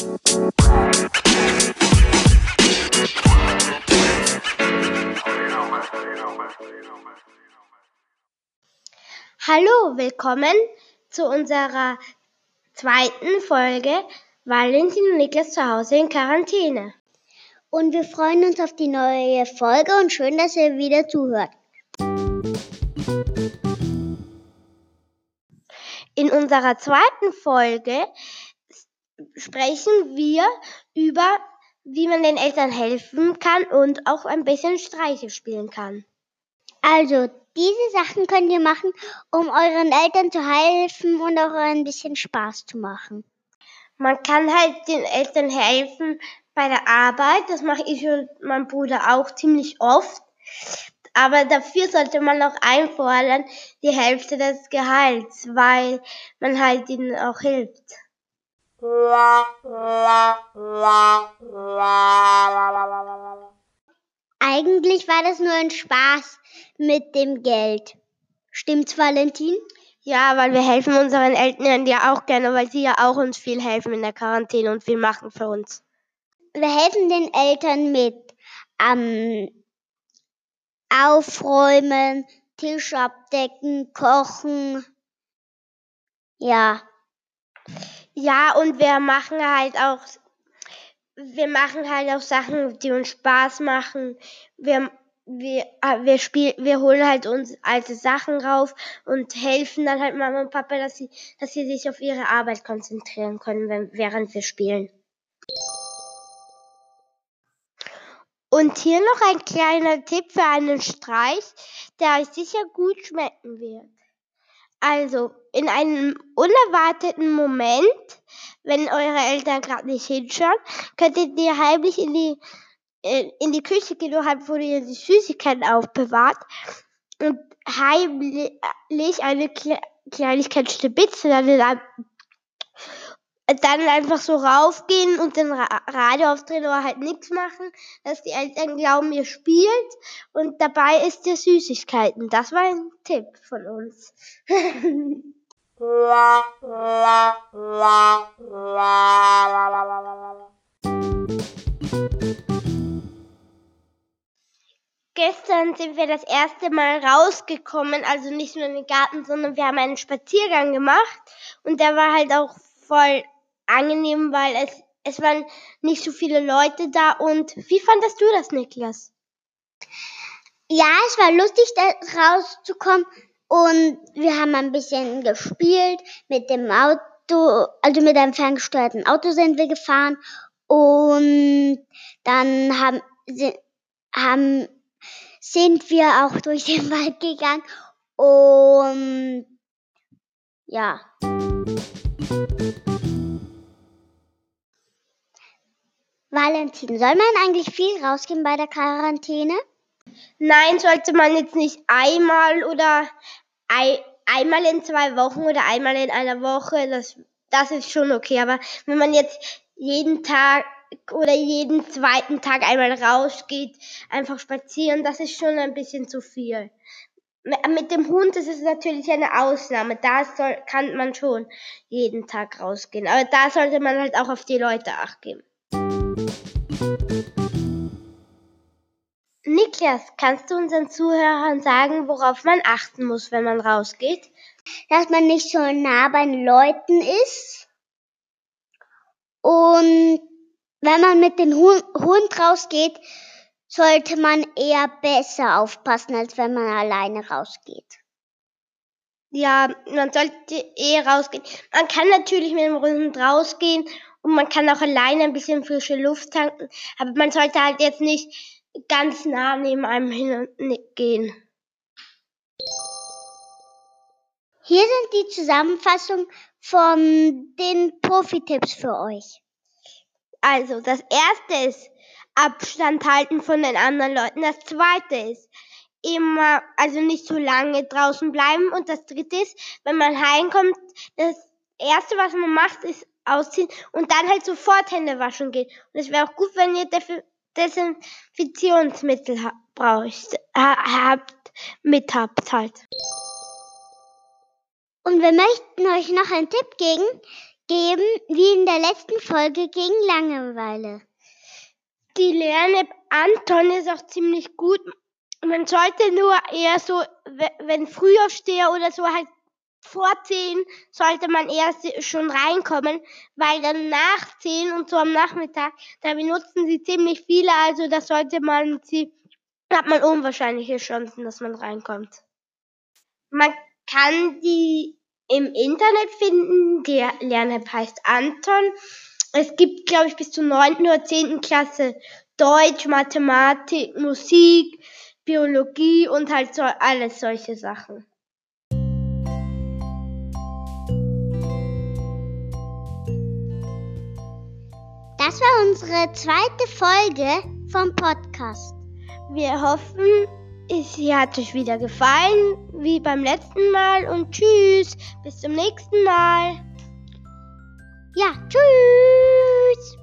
Hallo, willkommen zu unserer zweiten Folge Valentin und Niklas zu Hause in Quarantäne. Und wir freuen uns auf die neue Folge und schön, dass ihr wieder zuhört. In unserer zweiten Folge sprechen wir über, wie man den Eltern helfen kann und auch ein bisschen Streiche spielen kann. Also, diese Sachen könnt ihr machen, um euren Eltern zu helfen und auch ein bisschen Spaß zu machen. Man kann halt den Eltern helfen bei der Arbeit. Das mache ich und mein Bruder auch ziemlich oft. Aber dafür sollte man auch einfordern die Hälfte des Gehalts, weil man halt ihnen auch hilft. Eigentlich war das nur ein Spaß mit dem Geld. Stimmt's, Valentin? Ja, weil wir helfen unseren Eltern ja auch gerne, weil sie ja auch uns viel helfen in der Quarantäne und viel machen für uns. Wir helfen den Eltern mit ähm, Aufräumen, Tisch abdecken, kochen. Ja. Ja, und wir machen halt auch, wir machen halt auch Sachen, die uns Spaß machen. Wir, wir, äh, wir spielen, wir holen halt uns alte Sachen rauf und helfen dann halt Mama und Papa, dass sie, dass sie sich auf ihre Arbeit konzentrieren können, wenn, während wir spielen. Und hier noch ein kleiner Tipp für einen Streich, der euch sicher gut schmecken wird. Also, in einem unerwarteten Moment, wenn eure Eltern gerade nicht hinschauen, könntet ihr heimlich in die, äh, in die Küche gehen, wo ihr die Süßigkeiten aufbewahrt und heimlich eine Kleinigkeit Stibitze dann in einem dann einfach so raufgehen und den Radio aufdrehen oder halt nichts machen, dass die Eltern glauben, ihr spielt und dabei ist ihr Süßigkeiten. Das war ein Tipp von uns. Gestern sind wir das erste Mal rausgekommen, also nicht nur in den Garten, sondern wir haben einen Spaziergang gemacht und der war halt auch voll angenehm, weil es, es waren nicht so viele Leute da. Und wie fandest du das, Niklas? Ja, es war lustig, da rauszukommen. Und wir haben ein bisschen gespielt mit dem Auto, also mit einem ferngesteuerten Auto sind wir gefahren. Und dann haben, haben, sind wir auch durch den Wald gegangen. Und ja. Valentin, soll man eigentlich viel rausgehen bei der Quarantäne? Nein, sollte man jetzt nicht einmal oder ein, einmal in zwei Wochen oder einmal in einer Woche. Das, das ist schon okay. Aber wenn man jetzt jeden Tag oder jeden zweiten Tag einmal rausgeht, einfach spazieren, das ist schon ein bisschen zu viel. Mit dem Hund ist es natürlich eine Ausnahme. Da soll, kann man schon jeden Tag rausgehen. Aber da sollte man halt auch auf die Leute achten. Niklas, kannst du unseren Zuhörern sagen, worauf man achten muss, wenn man rausgeht? Dass man nicht so nah bei den Leuten ist. Und wenn man mit dem Hund rausgeht, sollte man eher besser aufpassen, als wenn man alleine rausgeht. Ja, man sollte eher rausgehen. Man kann natürlich mit dem Hund rausgehen und man kann auch alleine ein bisschen frische Luft tanken, aber man sollte halt jetzt nicht ganz nah neben einem hingehen. Hier sind die Zusammenfassung von den Profi-Tipps für euch. Also, das erste ist Abstand halten von den anderen Leuten. Das zweite ist immer, also nicht zu lange draußen bleiben. Und das dritte ist, wenn man heimkommt, das erste, was man macht, ist ausziehen und dann halt sofort Hände waschen gehen. Und es wäre auch gut, wenn ihr Desinfektionsmittel ha braucht, ha habt, mit habt halt. Und wir möchten euch noch einen Tipp geben, geben, wie in der letzten Folge gegen Langeweile. Die Lern-App Anton ist auch ziemlich gut. Man sollte nur eher so, wenn Frühaufsteher oder so halt vor zehn sollte man erst schon reinkommen, weil dann nach zehn und so am Nachmittag, da benutzen sie ziemlich viele, also da sollte man sie, hat man unwahrscheinliche Chancen, dass man reinkommt. Man kann die im Internet finden, der Lern-App heißt Anton. Es gibt, glaube ich, bis zur neunten oder zehnten Klasse Deutsch, Mathematik, Musik, Biologie und halt so alles solche Sachen. Das war unsere zweite Folge vom Podcast. Wir hoffen, es hat euch wieder gefallen, wie beim letzten Mal und tschüss, bis zum nächsten Mal. Ja, tschüss.